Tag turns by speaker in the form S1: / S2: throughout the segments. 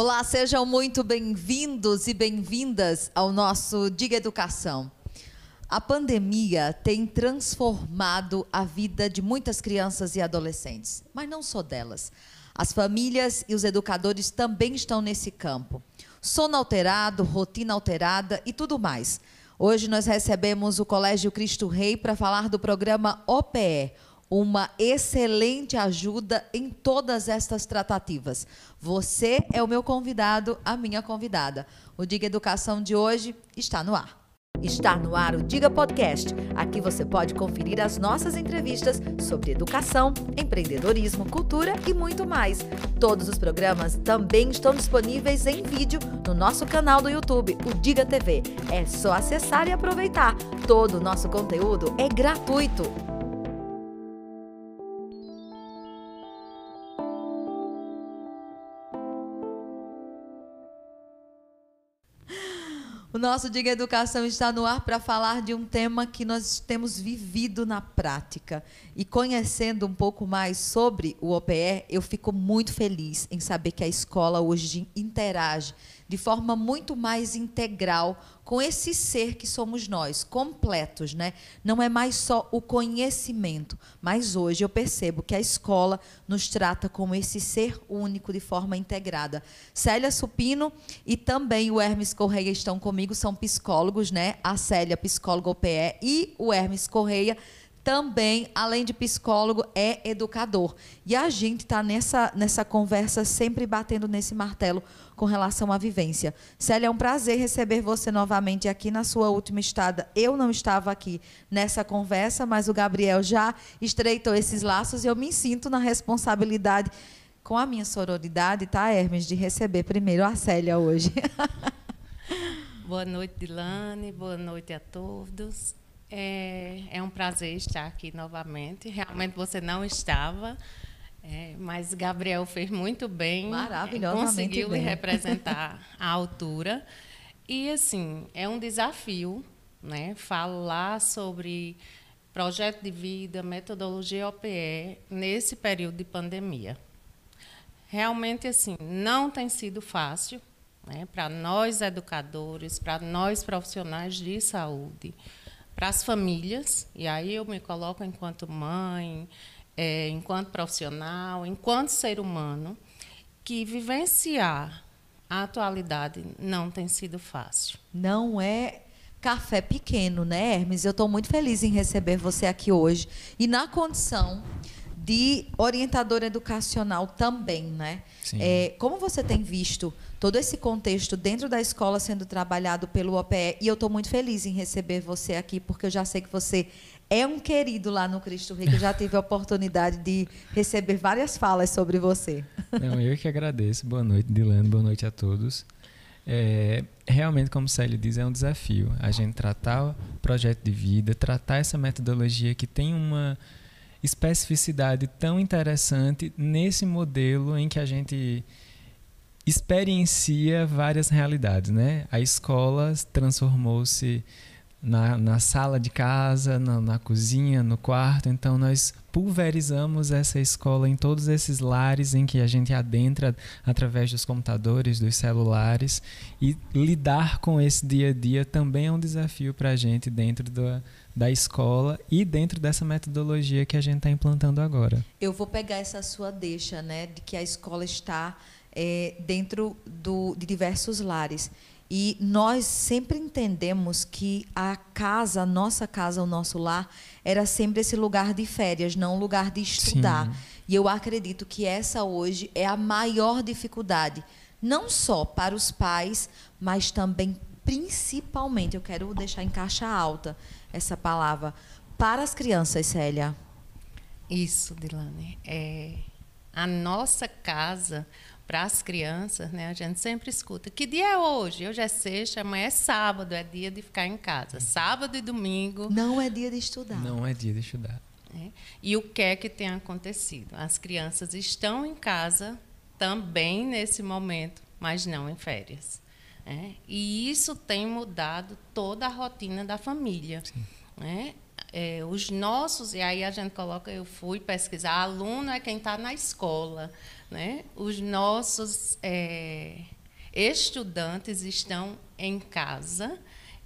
S1: Olá, sejam muito bem-vindos e bem-vindas ao nosso Diga Educação. A pandemia tem transformado a vida de muitas crianças e adolescentes, mas não só delas. As famílias e os educadores também estão nesse campo. Sono alterado, rotina alterada e tudo mais. Hoje nós recebemos o Colégio Cristo Rei para falar do programa OPE, uma excelente ajuda em todas estas tratativas. Você é o meu convidado, a minha convidada. O Diga Educação de hoje está no ar. Está no ar o Diga Podcast. Aqui você pode conferir as nossas entrevistas sobre educação, empreendedorismo, cultura e muito mais. Todos os programas também estão disponíveis em vídeo no nosso canal do YouTube, o Diga TV. É só acessar e aproveitar. Todo o nosso conteúdo é gratuito. O nosso Diga Educação está no ar para falar de um tema que nós temos vivido na prática. E conhecendo um pouco mais sobre o OPE, eu fico muito feliz em saber que a escola hoje interage de forma muito mais integral com esse ser que somos nós, completos, né? Não é mais só o conhecimento, mas hoje eu percebo que a escola nos trata como esse ser único de forma integrada. Célia Supino e também o Hermes Correia estão comigo, são psicólogos, né? A Célia, psicóloga OPE, e o Hermes Correia também, além de psicólogo, é educador. E a gente está nessa, nessa conversa sempre batendo nesse martelo com relação à vivência. Célia, é um prazer receber você novamente aqui na sua última estada. Eu não estava aqui nessa conversa, mas o Gabriel já estreitou esses laços e eu me sinto na responsabilidade com a minha sororidade, tá, Hermes, de receber primeiro a Célia hoje.
S2: Boa noite, Dilane. Boa noite a todos. É, é um prazer estar aqui novamente. Realmente você não estava, é, mas Gabriel fez muito bem.
S1: Maravilhosamente
S2: Conseguiu
S1: bem.
S2: lhe representar à altura. E, assim, é um desafio né, falar sobre projeto de vida, metodologia OPE nesse período de pandemia. Realmente, assim, não tem sido fácil né, para nós educadores, para nós profissionais de saúde, para as famílias, e aí eu me coloco enquanto mãe, é, enquanto profissional, enquanto ser humano, que vivenciar a atualidade não tem sido fácil.
S1: Não é café pequeno, né, Hermes? Eu estou muito feliz em receber você aqui hoje. E na condição de orientador educacional também, né?
S3: Sim.
S1: É, como você tem visto todo esse contexto dentro da escola sendo trabalhado pelo OPE, e eu estou muito feliz em receber você aqui, porque eu já sei que você é um querido lá no Cristo Rei, que eu já tive a oportunidade de receber várias falas sobre você.
S3: Não, eu que agradeço. Boa noite, Dilano. Boa noite a todos. É, realmente, como Célio diz, é um desafio a gente tratar o projeto de vida, tratar essa metodologia que tem uma especificidade tão interessante nesse modelo em que a gente experiencia várias realidades, né? A escola transformou-se na, na sala de casa, na, na cozinha, no quarto, então nós pulverizamos essa escola em todos esses lares em que a gente adentra através dos computadores, dos celulares e lidar com esse dia a dia também é um desafio para a gente dentro da, da escola e dentro dessa metodologia que a gente está implantando agora.
S1: Eu vou pegar essa sua deixa, né, de que a escola está é, dentro do, de diversos lares. E nós sempre entendemos que a casa, a nossa casa, o nosso lar, era sempre esse lugar de férias, não um lugar de estudar.
S3: Sim.
S1: E eu acredito que essa hoje é a maior dificuldade, não só para os pais, mas também, principalmente, eu quero deixar em caixa alta essa palavra, para as crianças, Célia.
S2: Isso, Dilane. É, a nossa casa para as crianças, né? A gente sempre escuta: que dia é hoje? Hoje é sexta, amanhã é sábado, é dia de ficar em casa. Sábado e domingo.
S1: Não é dia de estudar.
S3: Não é dia de estudar.
S2: né? E o que é que tem acontecido? As crianças estão em casa também nesse momento, mas não em férias. né? E isso tem mudado toda a rotina da família. né? é, os nossos, e aí a gente coloca, eu fui pesquisar, aluno é quem está na escola. Né? Os nossos é, estudantes estão em casa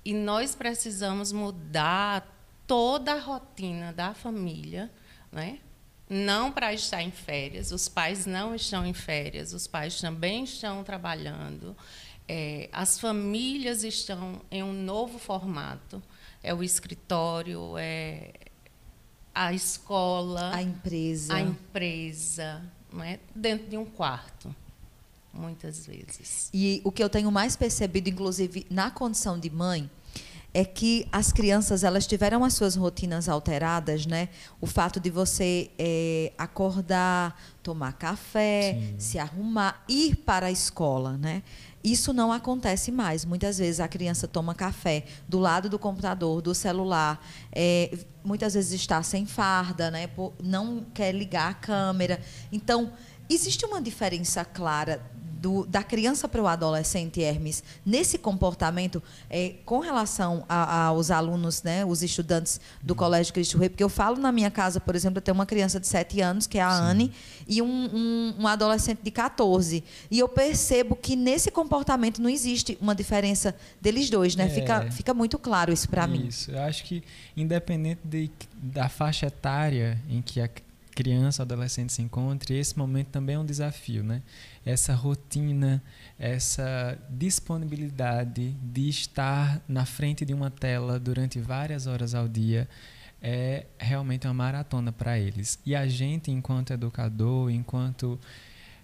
S2: e nós precisamos mudar toda a rotina da família, né? não para estar em férias, os pais não estão em férias, os pais também estão trabalhando, é, as famílias estão em um novo formato, é o escritório, é a escola,
S1: a empresa,
S2: a empresa, não é? dentro de um quarto, muitas vezes.
S1: E o que eu tenho mais percebido, inclusive na condição de mãe, é que as crianças elas tiveram as suas rotinas alteradas, né? O fato de você é, acordar, tomar café, Sim. se arrumar, ir para a escola, né? Isso não acontece mais. Muitas vezes a criança toma café do lado do computador, do celular, é, muitas vezes está sem farda, né? não quer ligar a câmera. Então, existe uma diferença clara do, da criança para o adolescente, Hermes, nesse comportamento é, com relação aos alunos, né, os estudantes do Colégio Cristo Rei? Porque eu falo na minha casa, por exemplo, eu tenho uma criança de 7 anos, que é a Sim. Anne, e um, um, um, adolescente de 14. E eu percebo que nesse comportamento não existe uma diferença deles dois, né? É, fica, fica muito claro isso para mim.
S3: Isso, eu acho que independente de, da faixa etária em que a criança, adolescente se encontre, esse momento também é um desafio, né? Essa rotina, essa disponibilidade de estar na frente de uma tela durante várias horas ao dia é realmente uma maratona para eles. E a gente, enquanto educador, enquanto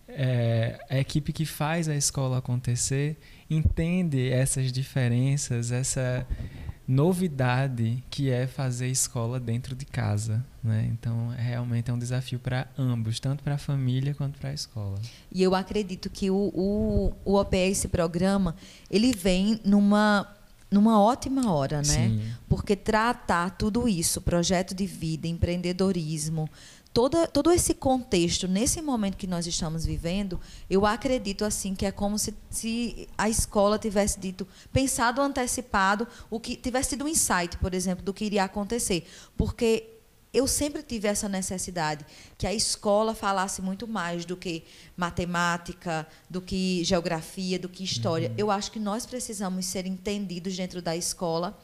S3: é, a equipe que faz a escola acontecer, entende essas diferenças, essa novidade que é fazer escola dentro de casa. Né? Então, realmente é um desafio para ambos, tanto para a família quanto para a escola.
S1: E eu acredito que o, o, o OPE, esse programa, ele vem numa numa ótima hora, né? Sim. Porque tratar tudo isso, projeto de vida, empreendedorismo, toda, todo esse contexto, nesse momento que nós estamos vivendo, eu acredito assim que é como se, se a escola tivesse dito, pensado antecipado, o que tivesse tido um insight, por exemplo, do que iria acontecer. Porque eu sempre tive essa necessidade que a escola falasse muito mais do que matemática, do que geografia, do que história. Uhum. Eu acho que nós precisamos ser entendidos dentro da escola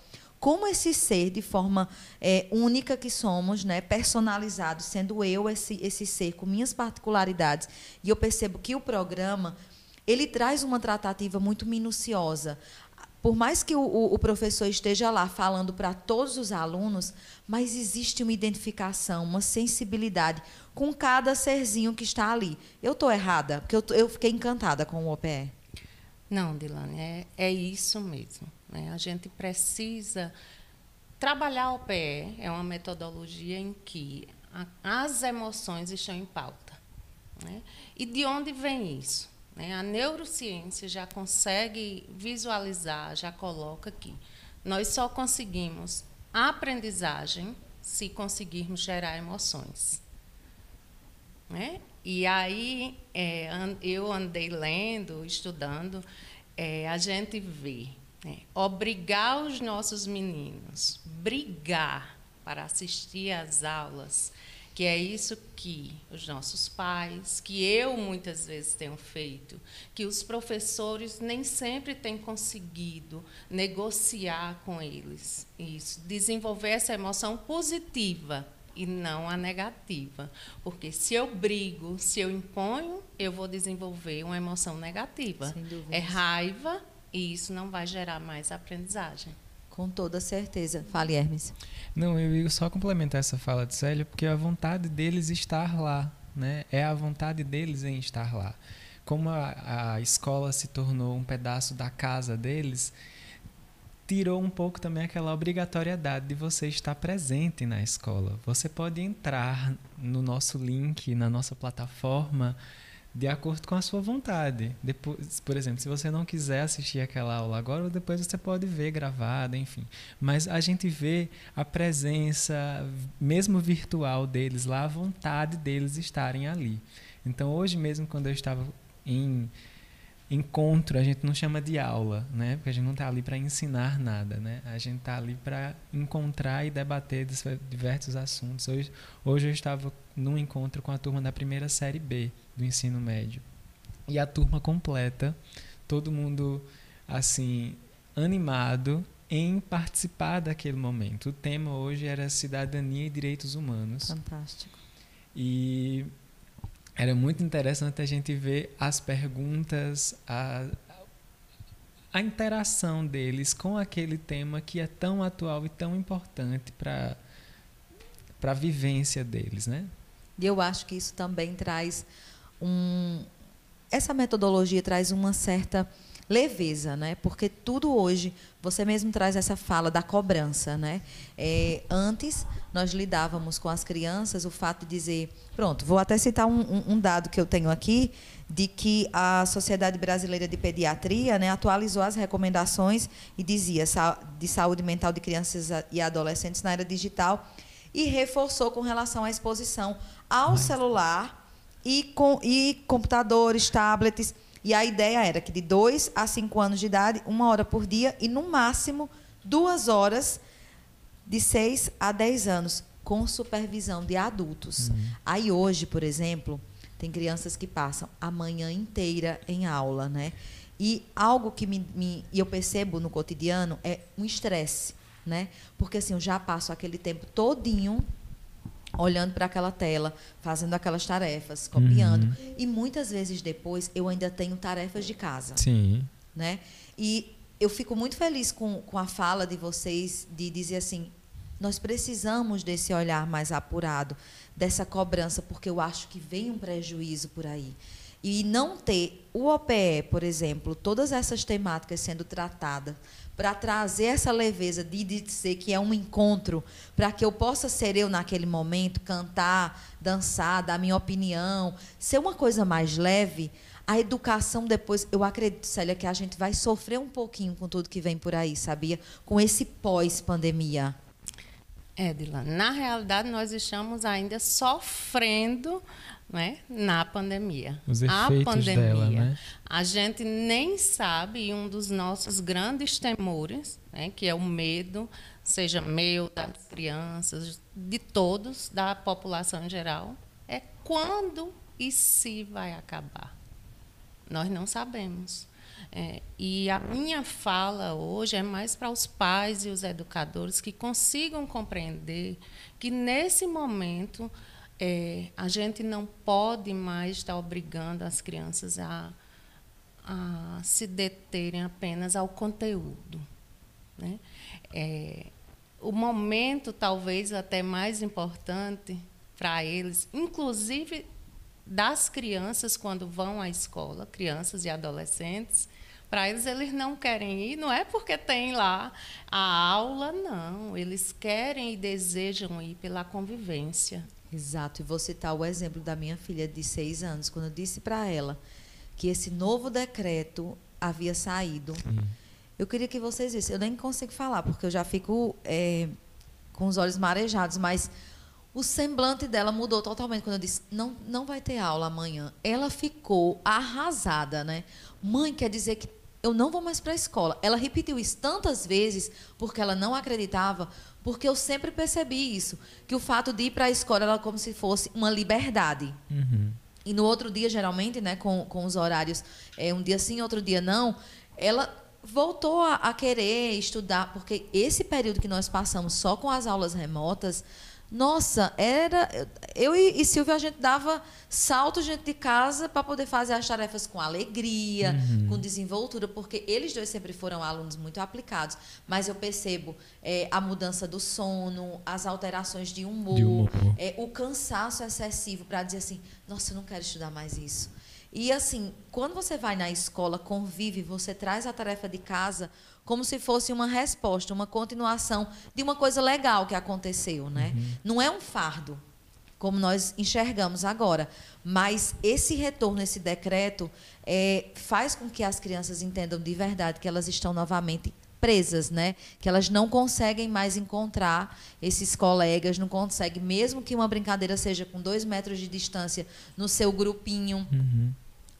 S1: como esse ser de forma é, única que somos, né, personalizado, sendo eu esse, esse ser com minhas particularidades. E eu percebo que o programa ele traz uma tratativa muito minuciosa. Por mais que o, o professor esteja lá falando para todos os alunos, mas existe uma identificação, uma sensibilidade com cada serzinho que está ali. Eu estou errada, porque eu, eu fiquei encantada com o OPE.
S2: Não, Dilane, é, é isso mesmo. Né? A gente precisa trabalhar o PE, é uma metodologia em que a, as emoções estão em pauta. Né? E de onde vem isso? Né? A neurociência já consegue visualizar, já coloca aqui. Nós só conseguimos aprendizagem se conseguirmos gerar emoções. Né? E aí é, eu andei lendo, estudando, é, a gente vê é, obrigar os nossos meninos, brigar para assistir às aulas, que é isso que os nossos pais, que eu muitas vezes tenho feito, que os professores nem sempre têm conseguido negociar com eles. Isso, desenvolver essa emoção positiva e não a negativa. Porque se eu brigo, se eu imponho, eu vou desenvolver uma emoção negativa. É raiva, e isso não vai gerar mais aprendizagem.
S1: Com toda certeza. Fale, Hermes.
S3: Não, eu ia só complementar essa fala de Célia, porque a vontade deles estar lá, né? É a vontade deles em estar lá. Como a, a escola se tornou um pedaço da casa deles, tirou um pouco também aquela obrigatoriedade de você estar presente na escola. Você pode entrar no nosso link, na nossa plataforma, de acordo com a sua vontade. Depois, por exemplo, se você não quiser assistir aquela aula agora, depois você pode ver gravada, enfim. Mas a gente vê a presença, mesmo virtual deles lá, a vontade deles estarem ali. Então, hoje mesmo, quando eu estava em encontro, a gente não chama de aula, né? Porque a gente não está ali para ensinar nada, né? A gente está ali para encontrar e debater diversos assuntos. Hoje, hoje eu estava num encontro com a turma da primeira série B do ensino médio e a turma completa, todo mundo assim animado em participar daquele momento. O tema hoje era cidadania e direitos humanos.
S1: Fantástico.
S3: E era muito interessante a gente ver as perguntas, a, a interação deles com aquele tema que é tão atual e tão importante para para a vivência deles, né?
S1: E eu acho que isso também traz um essa metodologia traz uma certa leveza, né? Porque tudo hoje, você mesmo traz essa fala da cobrança, né? É, antes nós lidávamos com as crianças o fato de dizer, pronto, vou até citar um, um, um dado que eu tenho aqui de que a Sociedade Brasileira de Pediatria, né, atualizou as recomendações e dizia de saúde mental de crianças e adolescentes na era digital e reforçou com relação à exposição ao celular e, com, e computadores, tablets e a ideia era que de 2 a 5 anos de idade, uma hora por dia e, no máximo, duas horas de 6 a 10 anos, com supervisão de adultos. Uhum. Aí hoje, por exemplo, tem crianças que passam a manhã inteira em aula, né? E algo que me, me eu percebo no cotidiano é um estresse, né? Porque assim, eu já passo aquele tempo todinho olhando para aquela tela, fazendo aquelas tarefas, copiando. Uhum. E muitas vezes depois eu ainda tenho tarefas de casa.
S3: Sim.
S1: Né? E eu fico muito feliz com, com a fala de vocês de dizer assim: nós precisamos desse olhar mais apurado, dessa cobrança, porque eu acho que vem um prejuízo por aí. E não ter o OPE, por exemplo, todas essas temáticas sendo tratadas para trazer essa leveza de dizer que é um encontro, para que eu possa ser eu naquele momento, cantar, dançar, dar minha opinião, ser uma coisa mais leve. A educação depois, eu acredito, Célia, que a gente vai sofrer um pouquinho com tudo que vem por aí, sabia? Com esse pós-pandemia.
S2: Edila, na realidade nós estamos ainda sofrendo né, na pandemia.
S3: Os efeitos a pandemia, dela, né?
S2: A gente nem sabe, e um dos nossos grandes temores, né, que é o medo, seja meu, das crianças, de todos, da população em geral, é quando e se vai acabar. Nós não sabemos. É, e a minha fala hoje é mais para os pais e os educadores que consigam compreender que, nesse momento, é, a gente não pode mais estar obrigando as crianças a, a se deterem apenas ao conteúdo. Né? É, o momento, talvez até mais importante para eles, inclusive das crianças quando vão à escola, crianças e adolescentes, para eles eles não querem ir, não é porque tem lá a aula, não. Eles querem e desejam ir pela convivência.
S1: Exato. E vou citar o exemplo da minha filha de seis anos, quando eu disse para ela que esse novo decreto havia saído. Hum. Eu queria que vocês vissem. Eu nem consigo falar, porque eu já fico é, com os olhos marejados, mas o semblante dela mudou totalmente quando eu disse: não, não vai ter aula amanhã. Ela ficou arrasada, né? Mãe, quer dizer que eu não vou mais para a escola. Ela repetiu isso tantas vezes porque ela não acreditava, porque eu sempre percebi isso, que o fato de ir para a escola era como se fosse uma liberdade.
S3: Uhum.
S1: E no outro dia, geralmente, né, com, com os horários, é, um dia sim, outro dia não, ela voltou a, a querer estudar, porque esse período que nós passamos só com as aulas remotas, nossa, era. Eu e, e Silvia, a gente dava salto dentro de casa para poder fazer as tarefas com alegria, uhum. com desenvoltura, porque eles dois sempre foram alunos muito aplicados. Mas eu percebo é, a mudança do sono, as alterações de humor, de humor. É, o cansaço excessivo para dizer assim: nossa, eu não quero estudar mais isso. E assim, quando você vai na escola, convive, você traz a tarefa de casa como se fosse uma resposta, uma continuação de uma coisa legal que aconteceu, né? Uhum. Não é um fardo, como nós enxergamos agora, mas esse retorno, esse decreto, é, faz com que as crianças entendam de verdade que elas estão novamente presas, né? Que elas não conseguem mais encontrar esses colegas, não conseguem, mesmo que uma brincadeira seja com dois metros de distância no seu grupinho.
S3: Uhum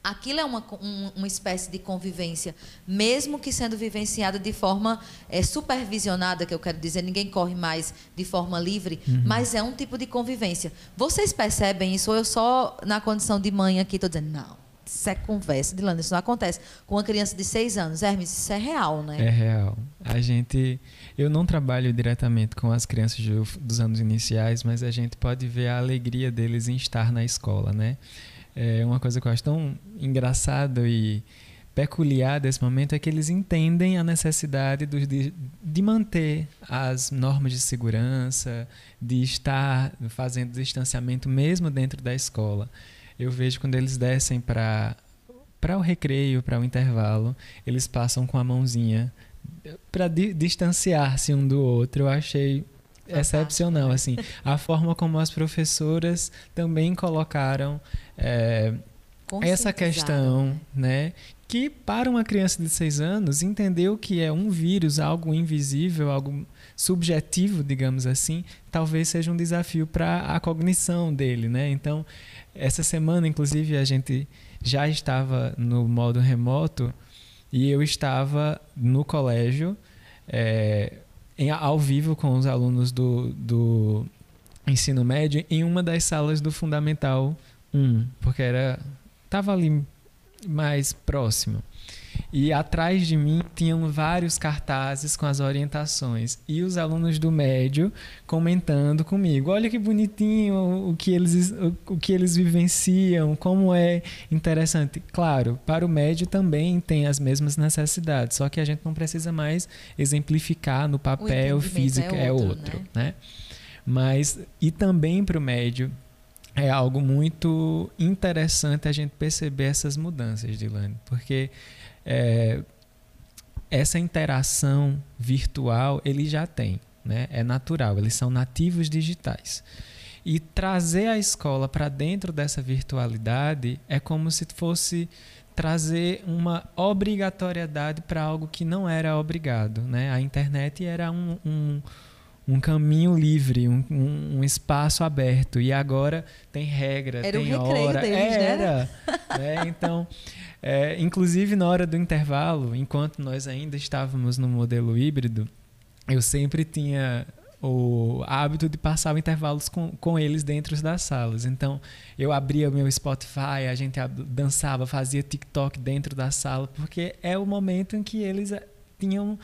S1: aquilo é uma, um, uma espécie de convivência, mesmo que sendo vivenciada de forma é, supervisionada, que eu quero dizer, ninguém corre mais de forma livre, uhum. mas é um tipo de convivência. Vocês percebem isso? Ou eu só, na condição de mãe aqui, estou dizendo, não, isso é conversa, Dilana, isso não acontece. Com uma criança de seis anos, Hermes, isso é real, né?
S3: É real. A gente, eu não trabalho diretamente com as crianças dos anos iniciais, mas a gente pode ver a alegria deles em estar na escola, né? É uma coisa que eu acho tão engraçado e peculiar desse momento é que eles entendem a necessidade de, de manter as normas de segurança, de estar fazendo distanciamento mesmo dentro da escola. Eu vejo quando eles descem para para o recreio, para o intervalo, eles passam com a mãozinha para di distanciar-se um do outro. Eu achei excepcional né? assim a forma como as professoras também colocaram é, essa questão né que para uma criança de seis anos entendeu que é um vírus algo invisível algo subjetivo digamos assim talvez seja um desafio para a cognição dele né? Então essa semana inclusive a gente já estava no modo remoto e eu estava no colégio é, em, ao vivo com os alunos do, do ensino médio em uma das salas do Fundamental 1, porque era estava ali mais próximo. E atrás de mim tinham vários cartazes com as orientações e os alunos do médio comentando comigo: "Olha que bonitinho o que eles o, que eles vivenciam, como é interessante". Claro, para o médio também tem as mesmas necessidades, só que a gente não precisa mais exemplificar no papel físico é outro, é outro né? né? Mas e também para o médio é algo muito interessante a gente perceber essas mudanças, Dilane, porque é, essa interação virtual ele já tem, né? é natural, eles são nativos digitais. E trazer a escola para dentro dessa virtualidade é como se fosse trazer uma obrigatoriedade para algo que não era obrigado. Né? A internet era um, um, um caminho livre, um, um, um, espaço aberto. E agora tem regra,
S1: era
S3: tem
S1: o hora. Deles,
S3: era. Né? Então, é, inclusive, na hora do intervalo, enquanto nós ainda estávamos no modelo híbrido, eu sempre tinha o hábito de passar intervalos com, com eles dentro das salas. Então, eu abria meu Spotify, a gente dançava, fazia TikTok dentro da sala, porque é o momento em que eles eh, tinham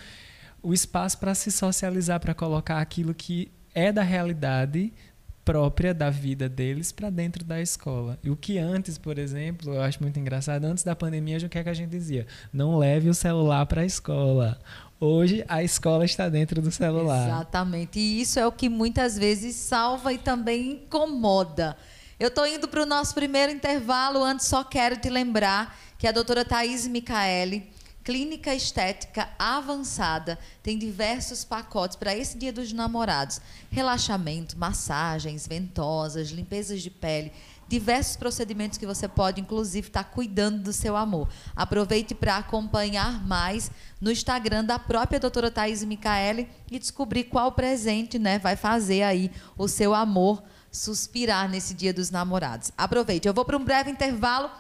S3: o espaço para se socializar, para colocar aquilo que é da realidade própria da vida deles para dentro da escola. E o que antes, por exemplo, eu acho muito engraçado, antes da pandemia, o que, é que a gente dizia? Não leve o celular para a escola. Hoje a escola está dentro do celular.
S1: Exatamente. E isso é o que muitas vezes salva e também incomoda. Eu estou indo para o nosso primeiro intervalo. Antes, só quero te lembrar que a doutora Thaís Micaeli Clínica estética avançada tem diversos pacotes para esse Dia dos Namorados: relaxamento, massagens, ventosas, limpezas de pele, diversos procedimentos que você pode, inclusive, estar tá cuidando do seu amor. Aproveite para acompanhar mais no Instagram da própria doutora Thais Micaele e descobrir qual presente né, vai fazer aí o seu amor suspirar nesse Dia dos Namorados. Aproveite. Eu vou para um breve intervalo.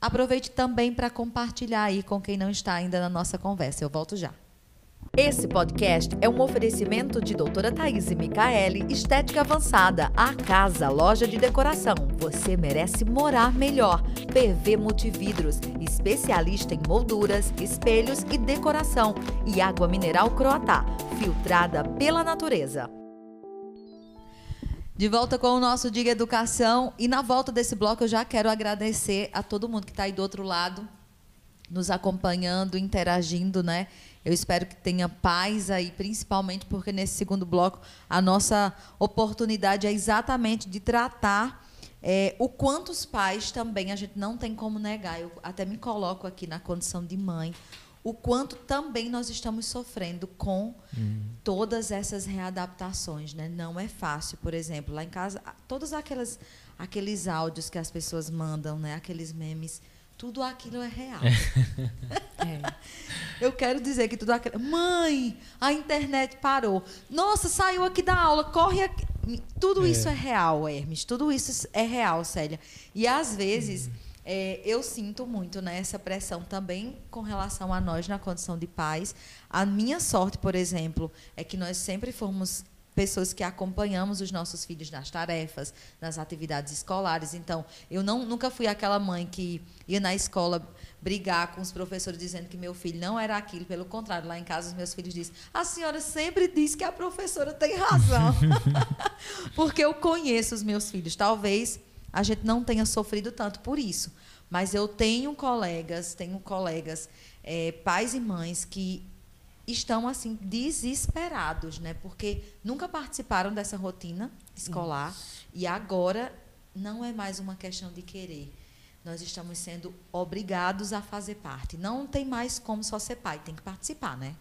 S1: Aproveite também para compartilhar aí com quem não está ainda na nossa conversa. Eu volto já. Esse podcast é um oferecimento de doutora Thaís Micaele, Estética Avançada, a casa, loja de decoração. Você merece morar melhor. PV Multividros, especialista em molduras, espelhos e decoração. E água mineral Croatá, filtrada pela natureza. De volta com o nosso Diga Educação. E na volta desse bloco eu já quero agradecer a todo mundo que está aí do outro lado, nos acompanhando, interagindo, né? Eu espero que tenha paz aí, principalmente porque nesse segundo bloco a nossa oportunidade é exatamente de tratar é, o quanto os pais também, a gente não tem como negar. Eu até me coloco aqui na condição de mãe o quanto também nós estamos sofrendo com hum. todas essas readaptações, né? Não é fácil, por exemplo, lá em casa, todos aquelas, aqueles áudios que as pessoas mandam, né? Aqueles memes, tudo aquilo é real. é. Eu quero dizer que tudo aquilo, mãe, a internet parou. Nossa, saiu aqui da aula, corre aqui. Tudo é. isso é real, Hermes. Tudo isso é real, Célia. E às vezes hum É, eu sinto muito né, essa pressão também com relação a nós na condição de pais. A minha sorte, por exemplo, é que nós sempre fomos pessoas que acompanhamos os nossos filhos nas tarefas, nas atividades escolares. Então, eu não, nunca fui aquela mãe que ia na escola brigar com os professores dizendo que meu filho não era aquilo. Pelo contrário, lá em casa os meus filhos dizem: a senhora sempre diz que a professora tem razão. Porque eu conheço os meus filhos. Talvez a gente não tenha sofrido tanto por isso. Mas eu tenho colegas, tenho colegas, é, pais e mães que estão assim desesperados, né? Porque nunca participaram dessa rotina escolar Isso. e agora não é mais uma questão de querer. Nós estamos sendo obrigados a fazer parte. Não tem mais como só ser pai, tem que participar, né?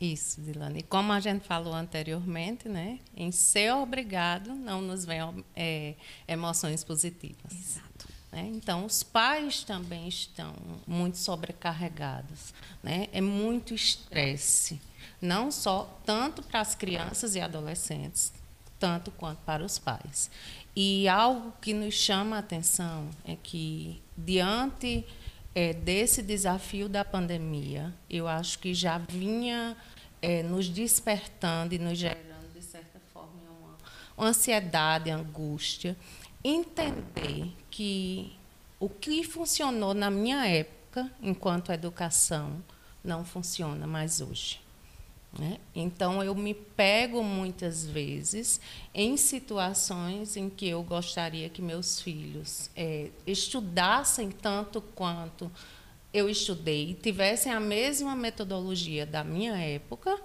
S2: Isso, Dilane. Como a gente falou anteriormente, né? Em ser obrigado não nos vem é, emoções positivas.
S1: Exato.
S2: Né? Então, os pais também estão muito sobrecarregados. Né? É muito estresse, não só tanto para as crianças e adolescentes, tanto quanto para os pais. E algo que nos chama a atenção é que, diante é, desse desafio da pandemia, eu acho que já vinha é, nos despertando e nos gerando, de certa forma, uma, ansiedade, angústia. Entender que o que funcionou na minha época, enquanto educação, não funciona mais hoje. Né? Então, eu me pego muitas vezes em situações em que eu gostaria que meus filhos é, estudassem tanto quanto eu estudei, tivessem a mesma metodologia da minha época.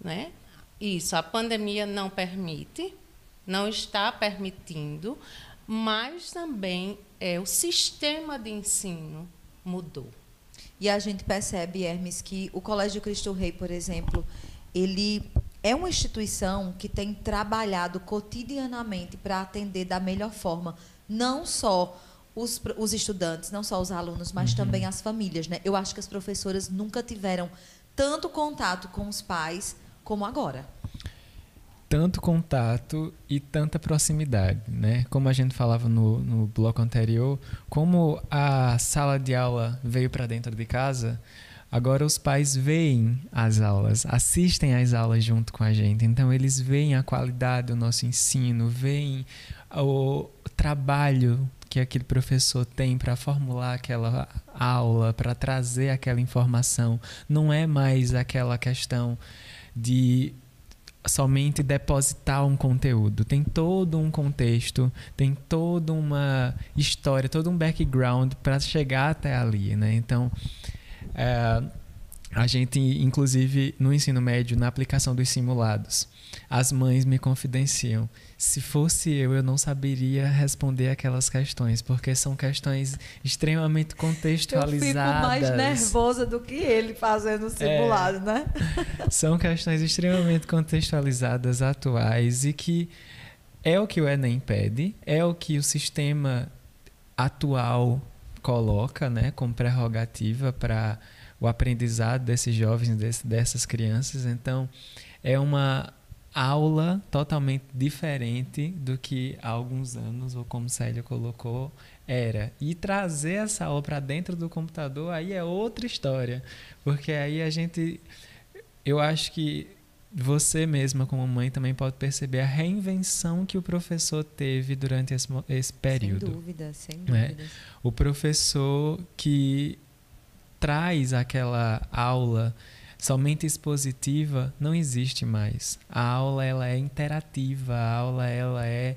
S2: Né? Isso, a pandemia não permite, não está permitindo, mas também é, o sistema de ensino mudou.
S1: E a gente percebe, Hermes, que o Colégio Cristo Rei, por exemplo, ele é uma instituição que tem trabalhado cotidianamente para atender da melhor forma, não só os, os estudantes, não só os alunos, mas uhum. também as famílias. Né? Eu acho que as professoras nunca tiveram tanto contato com os pais como agora
S3: tanto contato e tanta proximidade, né? Como a gente falava no, no bloco anterior, como a sala de aula veio para dentro de casa, agora os pais veem as aulas, assistem às aulas junto com a gente. Então eles veem a qualidade do nosso ensino, veem o trabalho que aquele professor tem para formular aquela aula, para trazer aquela informação. Não é mais aquela questão de somente depositar um conteúdo. Tem todo um contexto, tem toda uma história, todo um background para chegar até ali, né? Então, é, a gente, inclusive, no ensino médio, na aplicação dos simulados, as mães me confidenciam. Se fosse eu, eu não saberia responder aquelas questões, porque são questões extremamente contextualizadas. Eu
S1: fico mais nervosa do que ele fazendo o simulado, é, né?
S3: São questões extremamente contextualizadas, atuais e que é o que o Enem pede, é o que o sistema atual coloca, né, como prerrogativa para o aprendizado desses jovens, desse, dessas crianças. Então, é uma aula totalmente diferente do que há alguns anos, ou como Célia colocou, era. E trazer essa aula para dentro do computador aí é outra história. Porque aí a gente. Eu acho que você mesma, como mãe, também pode perceber a reinvenção que o professor teve durante esse, esse período.
S1: Sem dúvida, sem dúvida.
S3: É? O professor que traz aquela aula somente expositiva não existe mais. A aula ela é interativa, a aula ela é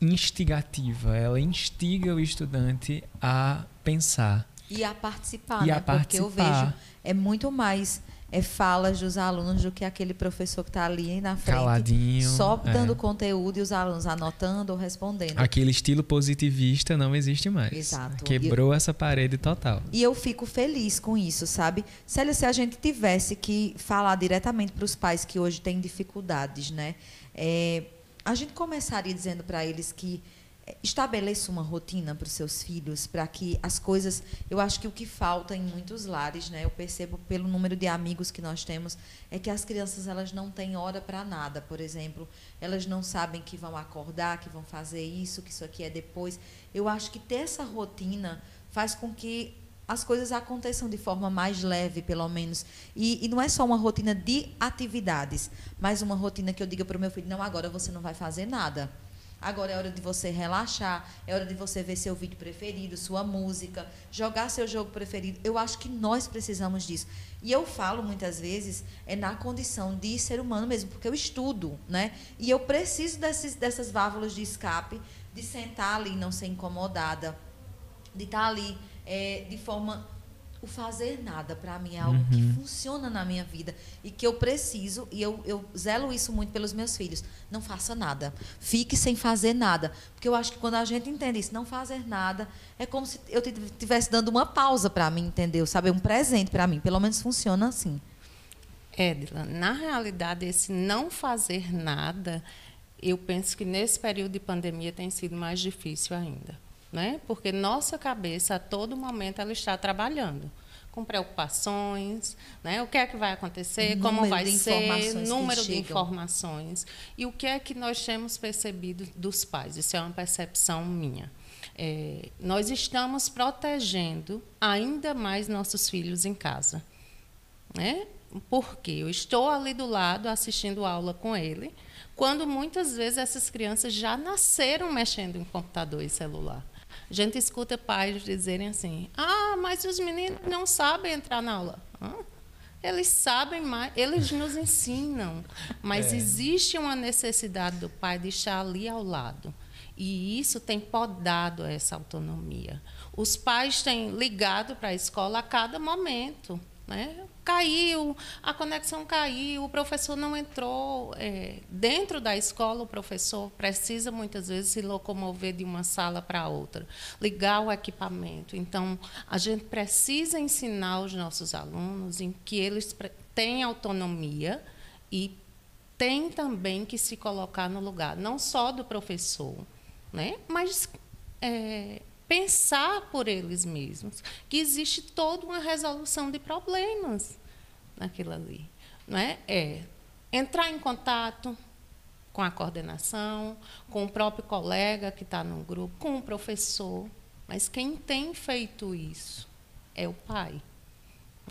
S3: instigativa, ela instiga o estudante a pensar
S1: e a participar, e né? a participar. porque eu vejo é muito mais é falas dos alunos do que aquele professor que está ali na frente,
S3: Caladinho,
S1: só dando é. conteúdo e os alunos anotando ou respondendo.
S3: Aquele estilo positivista não existe mais.
S1: Exato.
S3: Quebrou eu, essa parede total.
S1: E eu fico feliz com isso, sabe? Célia, se a gente tivesse que falar diretamente para os pais que hoje têm dificuldades, né? É, a gente começaria dizendo para eles que estabeleça uma rotina para os seus filhos, para que as coisas. Eu acho que o que falta em muitos lares, né, eu percebo pelo número de amigos que nós temos, é que as crianças elas não têm hora para nada. Por exemplo, elas não sabem que vão acordar, que vão fazer isso, que isso aqui é depois. Eu acho que ter essa rotina faz com que as coisas aconteçam de forma mais leve, pelo menos. E, e não é só uma rotina de atividades, mas uma rotina que eu diga para o meu filho: não, agora você não vai fazer nada Agora é hora de você relaxar, é hora de você ver seu vídeo preferido, sua música, jogar seu jogo preferido. Eu acho que nós precisamos disso. E eu falo muitas vezes é na condição de ser humano mesmo, porque eu estudo, né? E eu preciso desses, dessas válvulas de escape, de sentar ali não ser incomodada, de estar ali é, de forma o fazer nada. Para mim é algo uhum. que funciona na minha vida e que eu preciso e eu, eu zelo isso muito pelos meus filhos. Não faça nada. Fique sem fazer nada. Porque eu acho que quando a gente entende isso não fazer nada é como se eu estivesse dando uma pausa para mim entendeu? Sabe um presente para mim. Pelo menos funciona assim.
S2: Edila, na realidade esse não fazer nada eu penso que nesse período de pandemia tem sido mais difícil ainda né? Porque nossa cabeça a todo momento ela está trabalhando com preocupações, né? O que é que vai acontecer, número como vai ser, número de informações e o que é que nós temos percebido dos pais. Isso é uma percepção minha. É, nós estamos protegendo ainda mais nossos filhos em casa, né? Porque eu estou ali do lado assistindo aula com ele, quando muitas vezes essas crianças já nasceram mexendo em computador e celular. A gente escuta pais dizerem assim: ah, mas os meninos não sabem entrar na aula. Eles sabem mais, eles nos ensinam, mas é. existe uma necessidade do pai de estar ali ao lado. E isso tem podado essa autonomia. Os pais têm ligado para a escola a cada momento. Né? Caiu, a conexão caiu, o professor não entrou. É, dentro da escola, o professor precisa muitas vezes se locomover de uma sala para outra, ligar o equipamento. Então, a gente precisa ensinar os nossos alunos em que eles têm autonomia e têm também que se colocar no lugar, não só do professor, né? mas é, pensar por eles mesmos, que existe toda uma resolução de problemas naquilo ali. Não é? é entrar em contato com a coordenação, com o próprio colega que está no grupo, com o professor. Mas quem tem feito isso é o pai.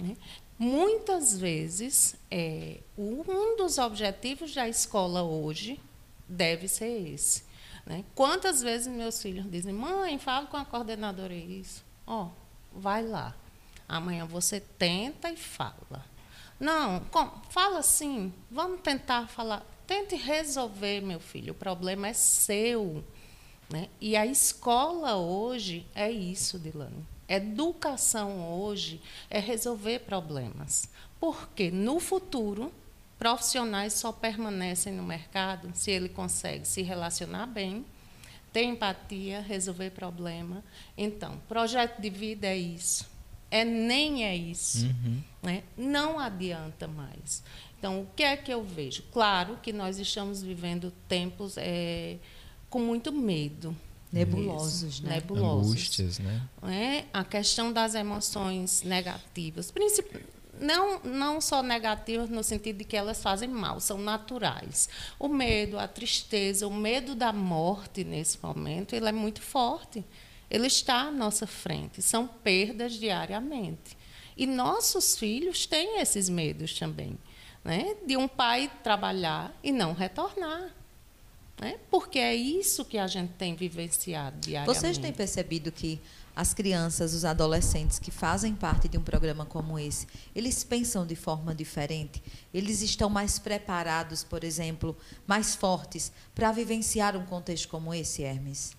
S2: Né? Muitas vezes, é, um dos objetivos da escola hoje deve ser esse né? Quantas vezes meus filhos dizem, mãe, fala com a coordenadora isso. Ó, oh, vai lá. Amanhã você tenta e fala. Não, fala assim, vamos tentar falar. Tente resolver, meu filho, o problema é seu. Né? E a escola hoje é isso, Dilane. Educação hoje é resolver problemas. Porque no futuro profissionais só permanecem no mercado se ele consegue se relacionar bem, ter empatia, resolver problema. Então, projeto de vida é isso. É nem é isso. Uhum. Né? Não adianta mais. Então, o que é que eu vejo? Claro que nós estamos vivendo tempos é, com muito medo.
S1: Nebulosos, né?
S2: Nebulosos.
S3: Angústias, né?
S2: É, a questão das emoções negativas, principalmente não, não só negativas no sentido de que elas fazem mal, são naturais. O medo, a tristeza, o medo da morte nesse momento, ele é muito forte. Ele está à nossa frente, são perdas diariamente. E nossos filhos têm esses medos também, né? de um pai trabalhar e não retornar. Né? Porque é isso que a gente tem vivenciado diariamente.
S1: Vocês têm percebido que as crianças, os adolescentes que fazem parte de um programa como esse, eles pensam de forma diferente? Eles estão mais preparados, por exemplo, mais fortes para vivenciar um contexto como esse, Hermes?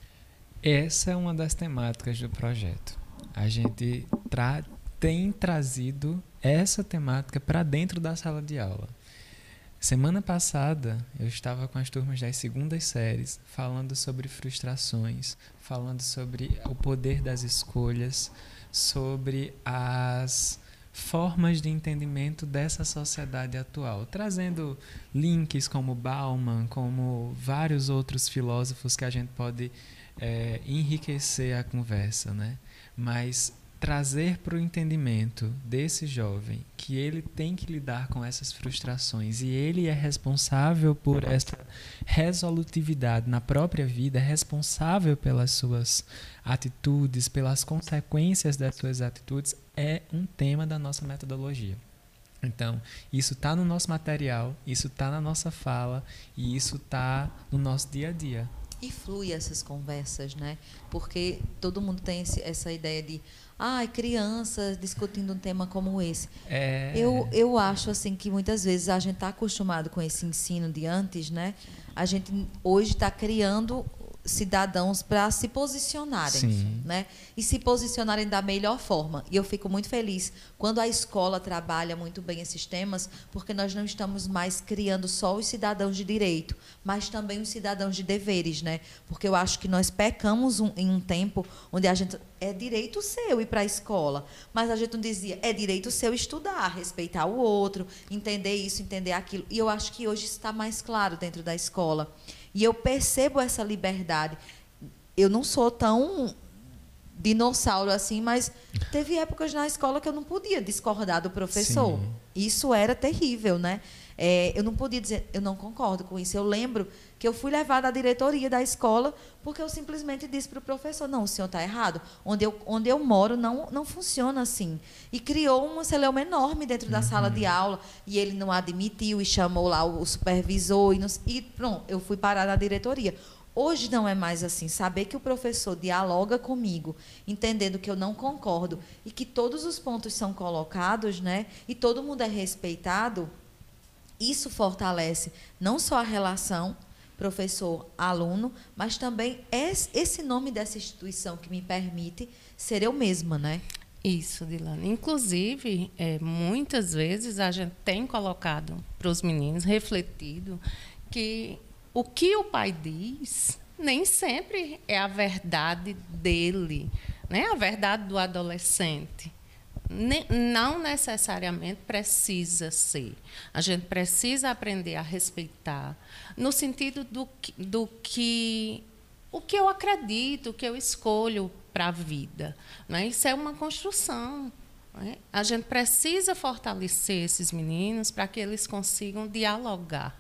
S3: Essa é uma das temáticas do projeto. A gente tra tem trazido essa temática para dentro da sala de aula. Semana passada eu estava com as turmas das segundas séries falando sobre frustrações, falando sobre o poder das escolhas, sobre as formas de entendimento dessa sociedade atual, trazendo links como Bauman, como vários outros filósofos que a gente pode é, enriquecer a conversa, né? Mas trazer para o entendimento desse jovem que ele tem que lidar com essas frustrações e ele é responsável por essa resolutividade na própria vida, é responsável pelas suas atitudes, pelas consequências das suas atitudes, é um tema da nossa metodologia. Então, isso está no nosso material, isso está na nossa fala e isso está no nosso dia a dia.
S1: E flui essas conversas, né? Porque todo mundo tem esse, essa ideia de, ai, crianças discutindo um tema como esse.
S3: É...
S1: Eu, eu acho assim que muitas vezes a gente está acostumado com esse ensino de antes, né? A gente hoje está criando cidadãos para se posicionarem,
S3: Sim.
S1: né? E se posicionarem da melhor forma. E eu fico muito feliz quando a escola trabalha muito bem esses temas, porque nós não estamos mais criando só os cidadãos de direito, mas também os cidadãos de deveres, né? Porque eu acho que nós pecamos um, em um tempo onde a gente é direito seu ir para a escola, mas a gente não dizia é direito seu estudar, respeitar o outro, entender isso, entender aquilo. E eu acho que hoje está mais claro dentro da escola. E eu percebo essa liberdade. Eu não sou tão dinossauro assim, mas teve épocas na escola que eu não podia discordar do professor.
S3: Sim.
S1: Isso era terrível, né? É, eu não podia dizer, eu não concordo com isso. Eu lembro que eu fui levada à diretoria da escola porque eu simplesmente disse para o professor: não, o senhor está errado. Onde eu, onde eu moro não, não funciona assim. E criou uma celeuma enorme dentro da uhum. sala de aula e ele não admitiu e chamou lá o, o supervisor e, não, e pronto, eu fui parar na diretoria. Hoje não é mais assim. Saber que o professor dialoga comigo, entendendo que eu não concordo e que todos os pontos são colocados, né? E todo mundo é respeitado isso fortalece não só a relação professor-aluno, mas também esse nome dessa instituição que me permite ser eu mesma, né?
S2: Isso, Dilana. Inclusive, é, muitas vezes a gente tem colocado para os meninos, refletido, que o que o pai diz nem sempre é a verdade dele, né? a verdade do adolescente não necessariamente precisa ser. A gente precisa aprender a respeitar, no sentido do do que o que eu acredito, o que eu escolho para a vida. Né? Isso é uma construção. Né? A gente precisa fortalecer esses meninos para que eles consigam dialogar.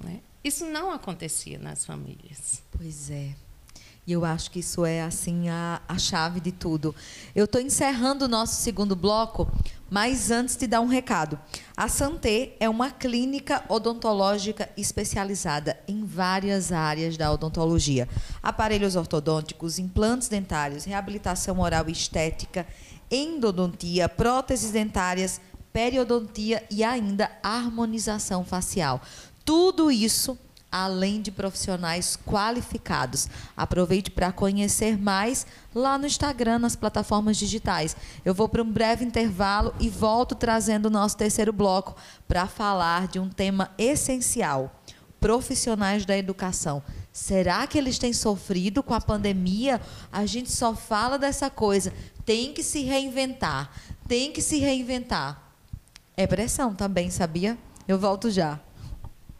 S2: Né? Isso não acontecia nas famílias.
S1: Pois é. E eu acho que isso é assim a, a chave de tudo. Eu estou encerrando o nosso segundo bloco, mas antes de dar um recado. A Santé é uma clínica odontológica especializada em várias áreas da odontologia: aparelhos ortodônticos, implantes dentários, reabilitação oral e estética, endodontia, próteses dentárias, periodontia e ainda harmonização facial. Tudo isso além de profissionais qualificados. Aproveite para conhecer mais lá no Instagram, nas plataformas digitais. Eu vou para um breve intervalo e volto trazendo o nosso terceiro bloco para falar de um tema essencial: profissionais da educação. Será que eles têm sofrido com a pandemia? A gente só fala dessa coisa. Tem que se reinventar. Tem que se reinventar. É pressão também, sabia? Eu volto já.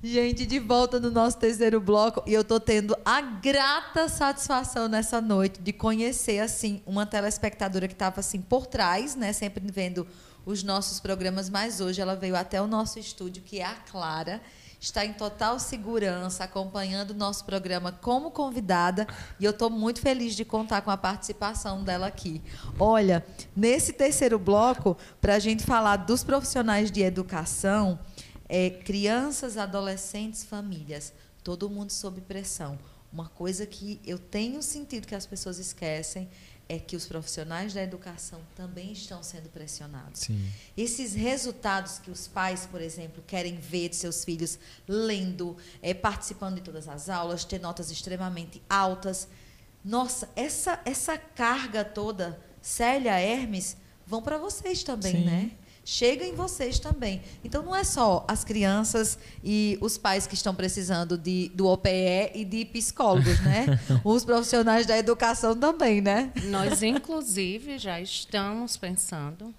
S1: Gente, de volta no nosso terceiro bloco e eu estou tendo a grata satisfação nessa noite de conhecer assim uma telespectadora que estava assim por trás, né, sempre vendo os nossos programas, mas hoje ela veio até o nosso estúdio, que é a Clara, está em total segurança acompanhando o nosso programa como convidada e eu estou muito feliz de contar com a participação dela aqui. Olha, nesse terceiro bloco, para a gente falar dos profissionais de educação, é, crianças, adolescentes, famílias, todo mundo sob pressão. Uma coisa que eu tenho sentido que as pessoas esquecem é que os profissionais da educação também estão sendo pressionados.
S3: Sim.
S1: Esses resultados que os pais, por exemplo, querem ver de seus filhos lendo, é, participando de todas as aulas, ter notas extremamente altas. Nossa, essa, essa carga toda, Célia, Hermes, vão para vocês também,
S3: Sim.
S1: né? Chega em vocês também. Então não é só as crianças e os pais que estão precisando de, do OPE e de psicólogos, né? Os profissionais da educação também, né?
S2: Nós, inclusive, já estamos pensando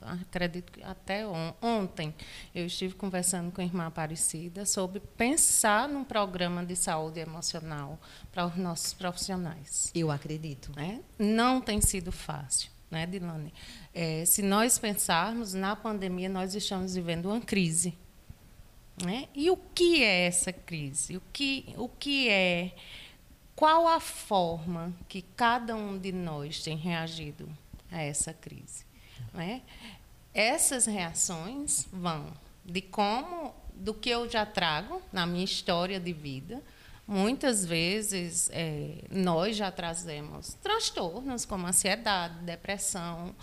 S2: acredito que até on, ontem eu estive conversando com a irmã Aparecida sobre pensar num programa de saúde emocional para os nossos profissionais.
S1: Eu acredito.
S2: Né? Não tem sido fácil né, Dilane? É, se nós pensarmos, na pandemia nós estamos vivendo uma crise. Né? E o que é essa crise? O que, o que é. Qual a forma que cada um de nós tem reagido a essa crise? Né? Essas reações vão de como, do que eu já trago na minha história de vida, Muitas vezes é, nós já trazemos transtornos como ansiedade, depressão,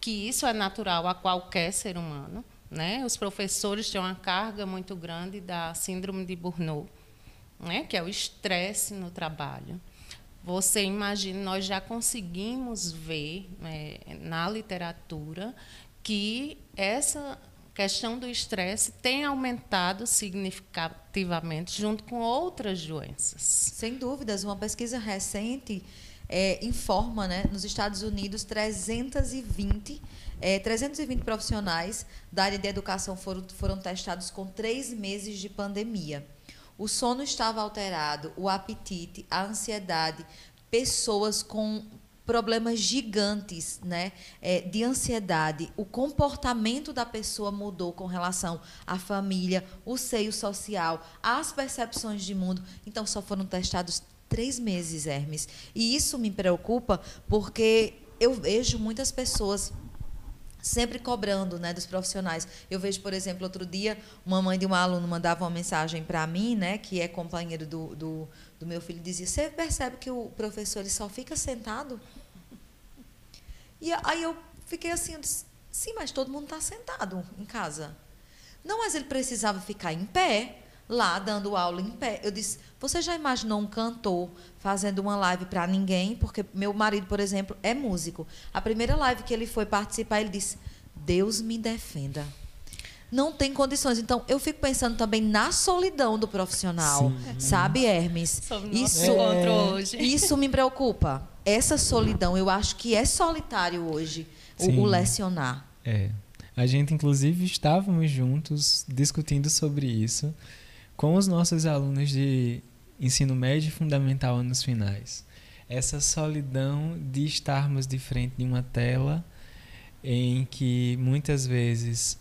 S2: que isso é natural a qualquer ser humano. Né? Os professores têm uma carga muito grande da síndrome de Burnout, né? que é o estresse no trabalho. Você imagina, nós já conseguimos ver é, na literatura que essa questão do estresse tem aumentado significativamente junto com outras doenças.
S1: Sem dúvidas, uma pesquisa recente é, informa, né, nos Estados Unidos, 320, é, 320 profissionais da área de educação foram, foram testados com três meses de pandemia. O sono estava alterado, o apetite, a ansiedade, pessoas com problemas gigantes né, é, de ansiedade. O comportamento da pessoa mudou com relação à família, o seio social, as percepções de mundo. Então, só foram testados três meses, Hermes. E isso me preocupa porque eu vejo muitas pessoas sempre cobrando né, dos profissionais. Eu vejo, por exemplo, outro dia, uma mãe de um aluno mandava uma mensagem para mim, né, que é companheiro do, do, do, meu filho, dizia: Você percebe que o professor ele só fica sentado? E aí eu fiquei assim, sim, mas todo mundo está sentado em casa. Não, mas ele precisava ficar em pé, lá dando aula em pé. Eu disse, você já imaginou um cantor fazendo uma live para ninguém? Porque meu marido, por exemplo, é músico. A primeira live que ele foi participar, ele disse, Deus me defenda não tem condições. Então, eu fico pensando também na solidão do profissional, Sim. sabe, Hermes?
S2: Isso, é. hoje.
S1: isso me preocupa. Essa solidão, eu acho que é solitário hoje o, o lecionar.
S3: É. A gente, inclusive, estávamos juntos discutindo sobre isso com os nossos alunos de ensino médio e fundamental anos finais. Essa solidão de estarmos de frente de uma tela em que muitas vezes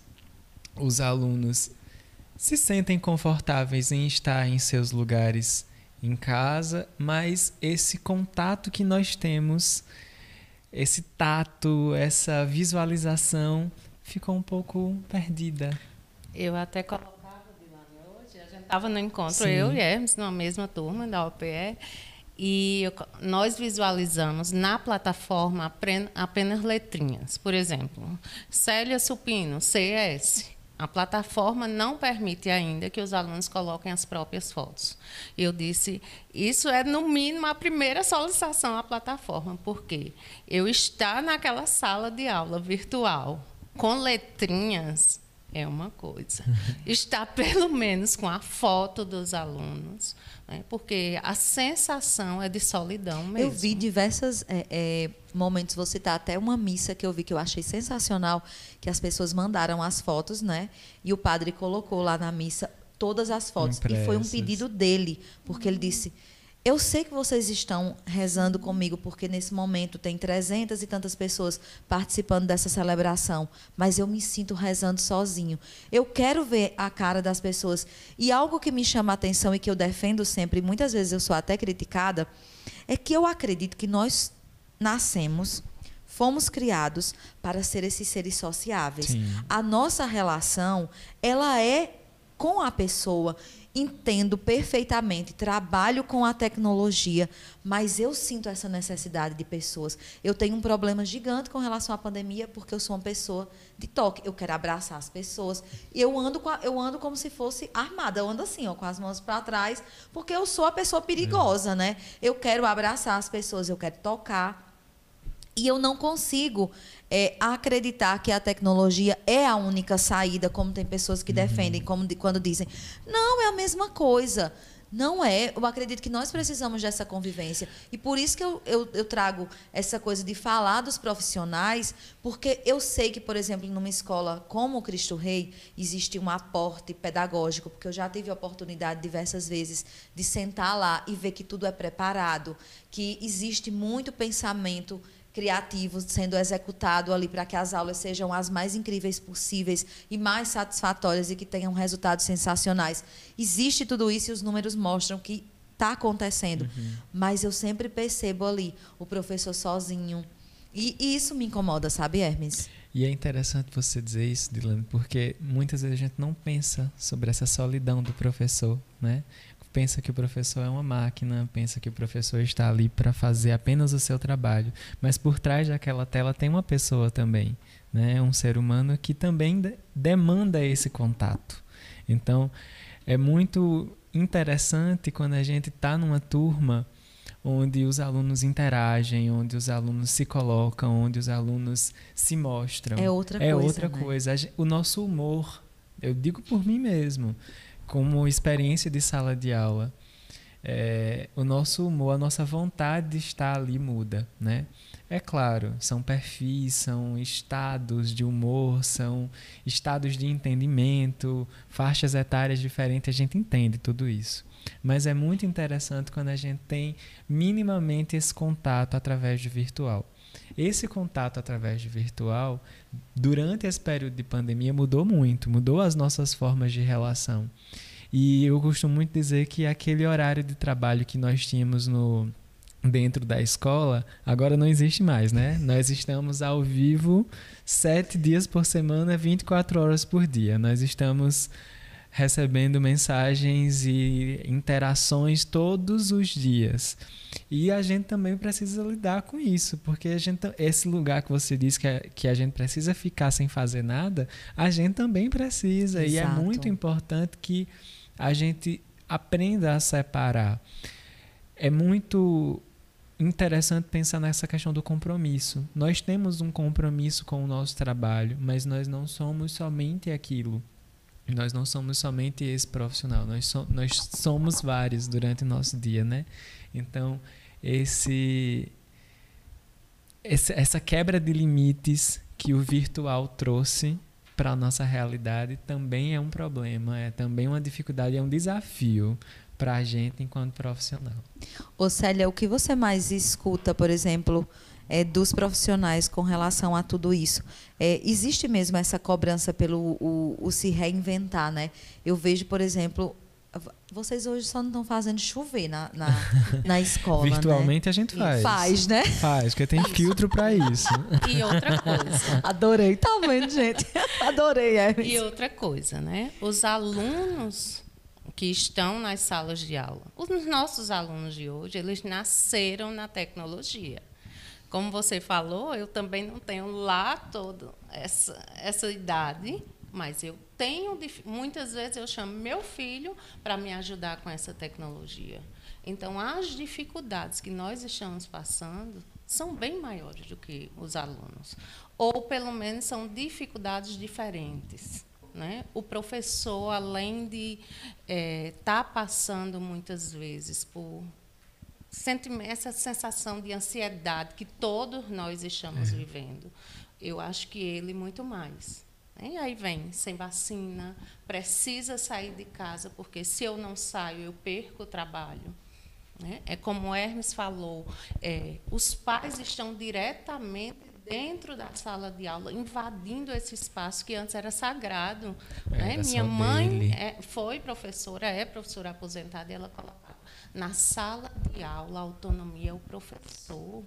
S3: os alunos se sentem confortáveis em estar em seus lugares em casa, mas esse contato que nós temos, esse tato, essa visualização ficou um pouco perdida.
S2: Eu até colocava de lá hoje, a gente estava no encontro, Sim. eu e Hermes, na mesma turma da OPE, e eu, nós visualizamos na plataforma apenas letrinhas. Por exemplo, Célia Supino, CS. A plataforma não permite ainda que os alunos coloquem as próprias fotos. Eu disse, isso é no mínimo a primeira solicitação à plataforma, porque eu estar naquela sala de aula virtual com letrinhas é uma coisa. Estar pelo menos com a foto dos alunos, né? porque a sensação é de solidão mesmo.
S1: Eu vi diversos é, é, momentos, vou citar até uma missa que eu vi que eu achei sensacional, que as pessoas mandaram as fotos, né? E o padre colocou lá na missa todas as fotos. Impressas. E foi um pedido dele, porque ele disse eu sei que vocês estão rezando comigo, porque nesse momento tem trezentas e tantas pessoas participando dessa celebração, mas eu me sinto rezando sozinho. Eu quero ver a cara das pessoas. E algo que me chama a atenção e que eu defendo sempre, e muitas vezes eu sou até criticada, é que eu acredito que nós nascemos fomos criados para ser esses seres sociáveis. Sim. A nossa relação, ela é com a pessoa entendo perfeitamente, trabalho com a tecnologia, mas eu sinto essa necessidade de pessoas. Eu tenho um problema gigante com relação à pandemia, porque eu sou uma pessoa de toque. Eu quero abraçar as pessoas. E eu ando, a, eu ando como se fosse armada. Eu ando assim, ó, com as mãos para trás, porque eu sou a pessoa perigosa, né? Eu quero abraçar as pessoas, eu quero tocar. E eu não consigo é, acreditar que a tecnologia é a única saída, como tem pessoas que uhum. defendem, como de, quando dizem, não, é a mesma coisa. Não é. Eu acredito que nós precisamos dessa convivência. E por isso que eu, eu, eu, trago essa coisa de falar dos profissionais, porque eu sei que, por exemplo, numa escola como o Cristo Rei, existe um aporte pedagógico, porque eu já tive a oportunidade diversas vezes de sentar lá e ver que tudo é preparado, que existe muito pensamento criativo sendo executado ali para que as aulas sejam as mais incríveis possíveis e mais satisfatórias e que tenham resultados sensacionais. Existe tudo isso e os números mostram que está acontecendo. Uhum. Mas eu sempre percebo ali o professor sozinho. E, e, isso me incomoda, sabe, Hermes?
S3: E é interessante você dizer isso, Dilane, porque muitas vezes a gente não pensa sobre essa solidão do professor, né? Pensa que o professor é uma máquina, pensa que o professor está ali para fazer apenas o seu trabalho, mas por trás daquela tela tem uma pessoa também, né? Um ser humano que também de demanda esse contato. Então, é muito interessante quando a gente está numa turma onde os alunos interagem, onde os alunos se colocam, onde os alunos se mostram.
S1: É outra é
S3: coisa. outra
S1: né?
S3: coisa. O nosso humor, eu digo por mim mesmo como experiência de sala de aula, é, o nosso humor, a nossa vontade de estar ali muda, né? É claro, são perfis, são estados de humor, são estados de entendimento, faixas etárias diferentes, a gente entende tudo isso. Mas é muito interessante quando a gente tem minimamente esse contato através do virtual. Esse contato através de virtual, durante esse período de pandemia, mudou muito, mudou as nossas formas de relação. E eu costumo muito dizer que aquele horário de trabalho que nós tínhamos no dentro da escola, agora não existe mais, né? Nós estamos ao vivo sete dias por semana, 24 horas por dia. Nós estamos recebendo mensagens e interações todos os dias. E a gente também precisa lidar com isso, porque a gente, esse lugar que você disse que, é, que a gente precisa ficar sem fazer nada, a gente também precisa. Exato. E é muito importante que a gente aprenda a separar. É muito interessante pensar nessa questão do compromisso. Nós temos um compromisso com o nosso trabalho, mas nós não somos somente aquilo. Nós não somos somente esse profissional, nós, so, nós somos vários durante o nosso dia, né? Então, esse, esse, essa quebra de limites que o virtual trouxe para a nossa realidade também é um problema, é também uma dificuldade, é um desafio para a gente enquanto profissional.
S1: Ô Célia, o que você mais escuta, por exemplo, é, dos profissionais com relação a tudo isso. É, existe mesmo essa cobrança pelo o, o, se reinventar, né? Eu vejo, por exemplo, vocês hoje só não estão fazendo chover na, na, na escola,
S3: né? Virtualmente
S1: né?
S3: a gente faz.
S1: Faz, né?
S3: Faz, porque tem filtro para isso.
S2: E outra coisa.
S1: Adorei, tá vendo, gente? Adorei, é.
S2: E outra coisa, né? Os alunos que estão nas salas de aula, os nossos alunos de hoje, eles nasceram na tecnologia. Como você falou, eu também não tenho lá toda essa, essa idade, mas eu tenho, muitas vezes eu chamo meu filho para me ajudar com essa tecnologia. Então, as dificuldades que nós estamos passando são bem maiores do que os alunos. Ou, pelo menos, são dificuldades diferentes. Né? O professor, além de estar é, tá passando muitas vezes por essa sensação de ansiedade que todos nós estamos é. vivendo. Eu acho que ele muito mais. E aí vem, sem vacina, precisa sair de casa, porque se eu não saio, eu perco o trabalho. Né? É como o Hermes falou, é, os pais estão diretamente dentro da sala de aula, invadindo esse espaço que antes era sagrado. É, né? Minha mãe é, foi professora, é professora aposentada, e ela colocava na sala de aula, a autonomia é o professor.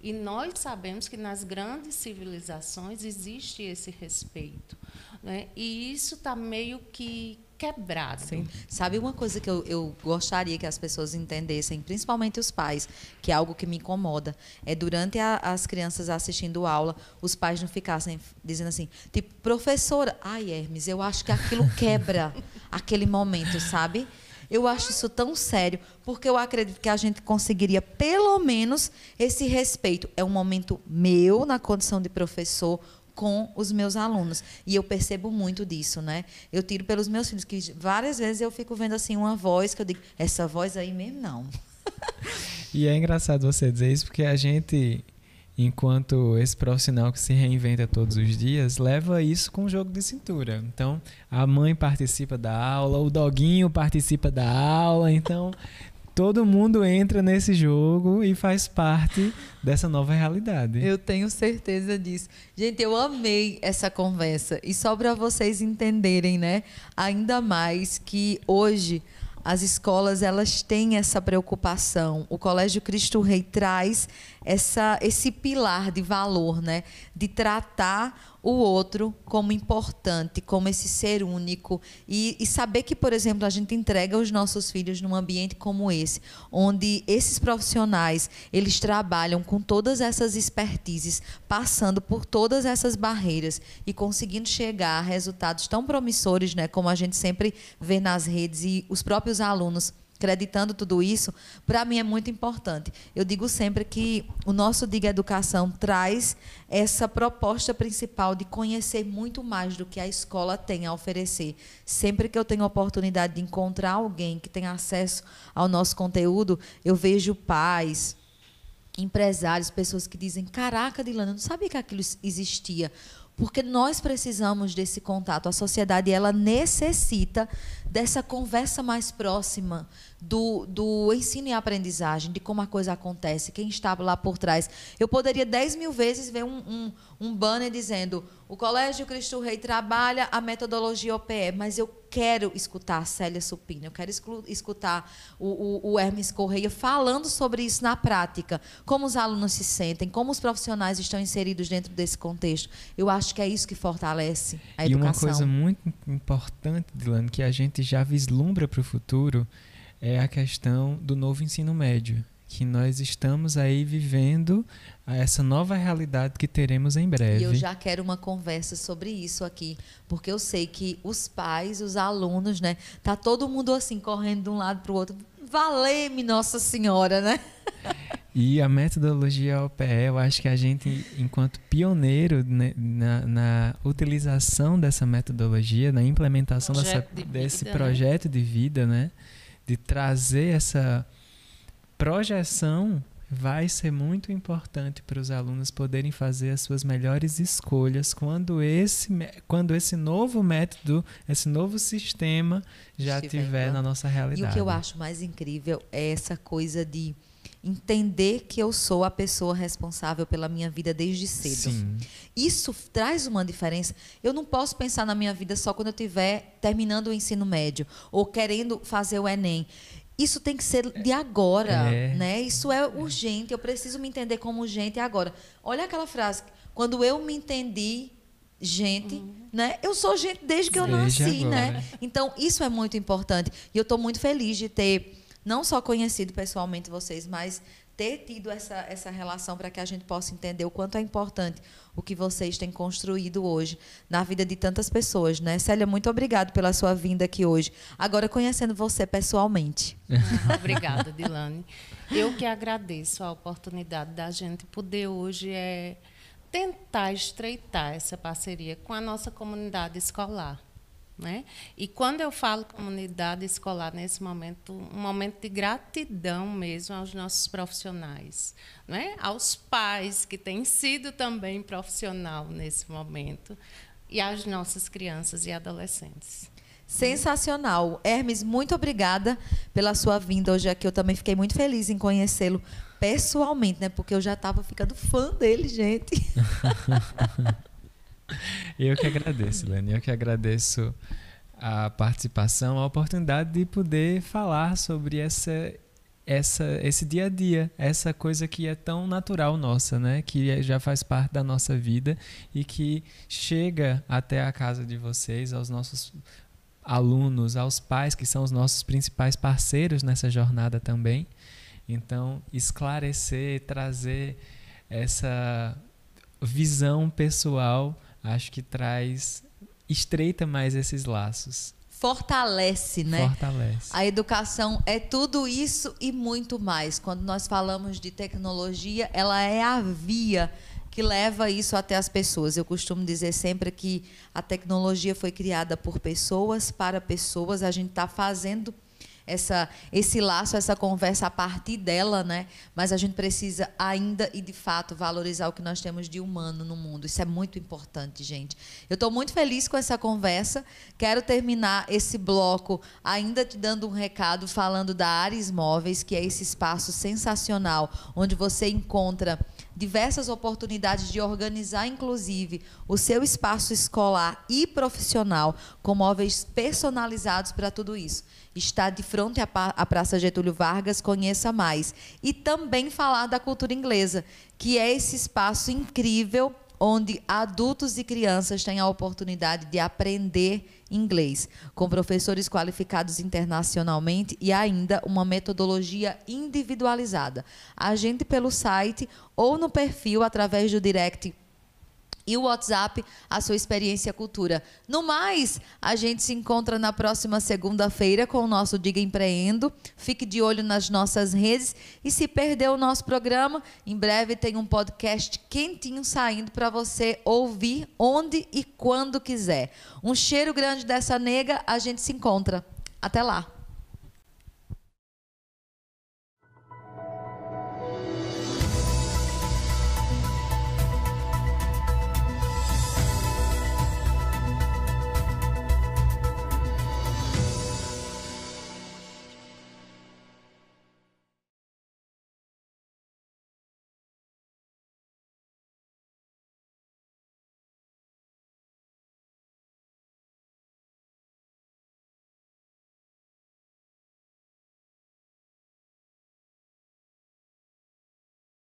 S2: E nós sabemos que nas grandes civilizações existe esse respeito. Né? E isso está meio que quebrado. Sim.
S1: Sabe uma coisa que eu, eu, gostaria que as pessoas entendessem, principalmente os pais, que é algo que me incomoda, é durante a, as crianças assistindo aula, os pais não ficassem dizendo assim, tipo, professora, ai Hermes, eu acho que aquilo quebra aquele momento, sabe? Eu acho isso tão sério, porque eu acredito que a gente conseguiria pelo menos esse respeito. É um momento meu na condição de professor com os meus alunos. E eu percebo muito disso, né? Eu tiro pelos meus filhos, que várias vezes eu fico vendo assim uma voz que eu digo, essa voz aí mesmo não.
S3: e é engraçado você dizer isso, porque a gente enquanto esse profissional que se reinventa todos os dias leva isso com jogo de cintura. Então, a mãe participa da aula, o doguinho participa da aula, então todo mundo entra nesse jogo e faz parte dessa nova realidade.
S1: Eu tenho certeza disso. Gente, eu amei essa conversa e só para vocês entenderem, né, ainda mais que hoje as escolas elas têm essa preocupação. O Colégio Cristo Rei traz essa, esse pilar de valor, né? de tratar o outro como importante, como esse ser único. E, e, saber que, por exemplo, a gente entrega os nossos filhos num ambiente como esse, onde esses profissionais eles trabalham com todas essas expertises, passando por todas essas barreiras e conseguindo chegar a resultados tão promissores, né, como a gente sempre vê nas redes e os próprios alunos acreditando tudo isso, para mim é muito importante. Eu digo sempre que o nosso Diga Educação traz essa proposta principal de conhecer muito mais do que a escola tem a oferecer. Sempre que eu tenho a oportunidade de encontrar alguém que tem acesso ao nosso conteúdo, eu vejo pais, empresários, pessoas que dizem: Caraca, Dilana, eu não sabia que aquilo existia porque nós precisamos desse contato. A sociedade ela necessita dessa conversa mais próxima do, do ensino e aprendizagem, de como a coisa acontece, quem está lá por trás. Eu poderia dez mil vezes ver um, um, um banner dizendo o Colégio Cristo Rei trabalha a metodologia OPE, mas eu quero escutar a Célia Supina, eu quero escutar o, o, o, Hermes Correia falando sobre isso na prática, como os alunos se sentem, como os profissionais estão inseridos dentro desse contexto. Eu acho que é isso que fortalece a
S3: e
S1: educação.
S3: E uma coisa muito importante, Dilane, que a gente já vislumbra para o futuro é a questão do novo ensino médio que nós estamos aí vivendo essa nova realidade que teremos em breve.
S1: E eu já quero uma conversa sobre isso aqui, porque eu sei que os pais, os alunos, né, tá todo mundo assim correndo de um lado para o outro. Valeu-me Nossa Senhora, né?
S3: E a metodologia OPE, eu acho que a gente, enquanto pioneiro né, na, na, utilização dessa metodologia, na implementação dessa, de desse vida, né? projeto né? de vida, né, de trazer essa projeção vai ser muito importante para os alunos poderem fazer as suas melhores escolhas quando esse, quando esse novo método, esse novo sistema já estiver na nossa realidade.
S1: E o que eu acho mais incrível é essa coisa de entender que eu sou a pessoa responsável pela minha vida desde cedo. Sim. Isso traz uma diferença. Eu não posso pensar na minha vida só quando eu estiver terminando o ensino médio ou querendo fazer o Enem isso tem que ser de agora, é. né? Isso é urgente, eu preciso me entender como gente agora. Olha aquela frase, quando eu me entendi gente, uhum. né? Eu sou gente desde que eu desde nasci, né? agora. né? Então, isso é muito importante. E eu estou muito feliz de ter não só conhecido pessoalmente vocês, mas ter tido essa, essa relação para que a gente possa entender o quanto é importante o que vocês têm construído hoje na vida de tantas pessoas, né? Célia, muito obrigada pela sua vinda aqui hoje. Agora conhecendo você pessoalmente.
S2: Ah, obrigada, Dilane. Eu que agradeço a oportunidade da gente poder hoje é, tentar estreitar essa parceria com a nossa comunidade escolar. Né? E quando eu falo comunidade escolar nesse momento, um momento de gratidão mesmo aos nossos profissionais, né? aos pais que têm sido também profissional nesse momento e às nossas crianças e adolescentes.
S1: Sensacional. Hermes, muito obrigada pela sua vinda hoje aqui. Eu também fiquei muito feliz em conhecê-lo pessoalmente, né? Porque eu já estava ficando fã dele, gente.
S3: Eu que agradeço, Lene. Eu que agradeço a participação, a oportunidade de poder falar sobre essa, essa, esse dia a dia, essa coisa que é tão natural nossa, né? Que é, já faz parte da nossa vida e que chega até a casa de vocês, aos nossos alunos, aos pais que são os nossos principais parceiros nessa jornada também. Então, esclarecer, trazer essa visão pessoal acho que traz estreita mais esses laços.
S1: fortalece, né?
S3: Fortalece.
S1: A educação é tudo isso e muito mais. Quando nós falamos de tecnologia, ela é a via que leva isso até as pessoas. Eu costumo dizer sempre que a tecnologia foi criada por pessoas para pessoas. A gente está fazendo essa, esse laço, essa conversa a partir dela, né? Mas a gente precisa ainda e de fato valorizar o que nós temos de humano no mundo. Isso é muito importante, gente. Eu estou muito feliz com essa conversa. Quero terminar esse bloco ainda te dando um recado falando da Ares Móveis, que é esse espaço sensacional onde você encontra diversas oportunidades de organizar, inclusive, o seu espaço escolar e profissional com móveis personalizados para tudo isso está de frente à Praça Getúlio Vargas, conheça mais. E também falar da cultura inglesa, que é esse espaço incrível onde adultos e crianças têm a oportunidade de aprender inglês, com professores qualificados internacionalmente e ainda uma metodologia individualizada. A gente pelo site ou no perfil através do direct e o WhatsApp, a sua experiência cultura. No mais, a gente se encontra na próxima segunda-feira com o nosso Diga Empreendo. Fique de olho nas nossas redes e se perdeu o nosso programa, em breve tem um podcast quentinho saindo para você ouvir onde e quando quiser. Um cheiro grande dessa nega, a gente se encontra. Até lá.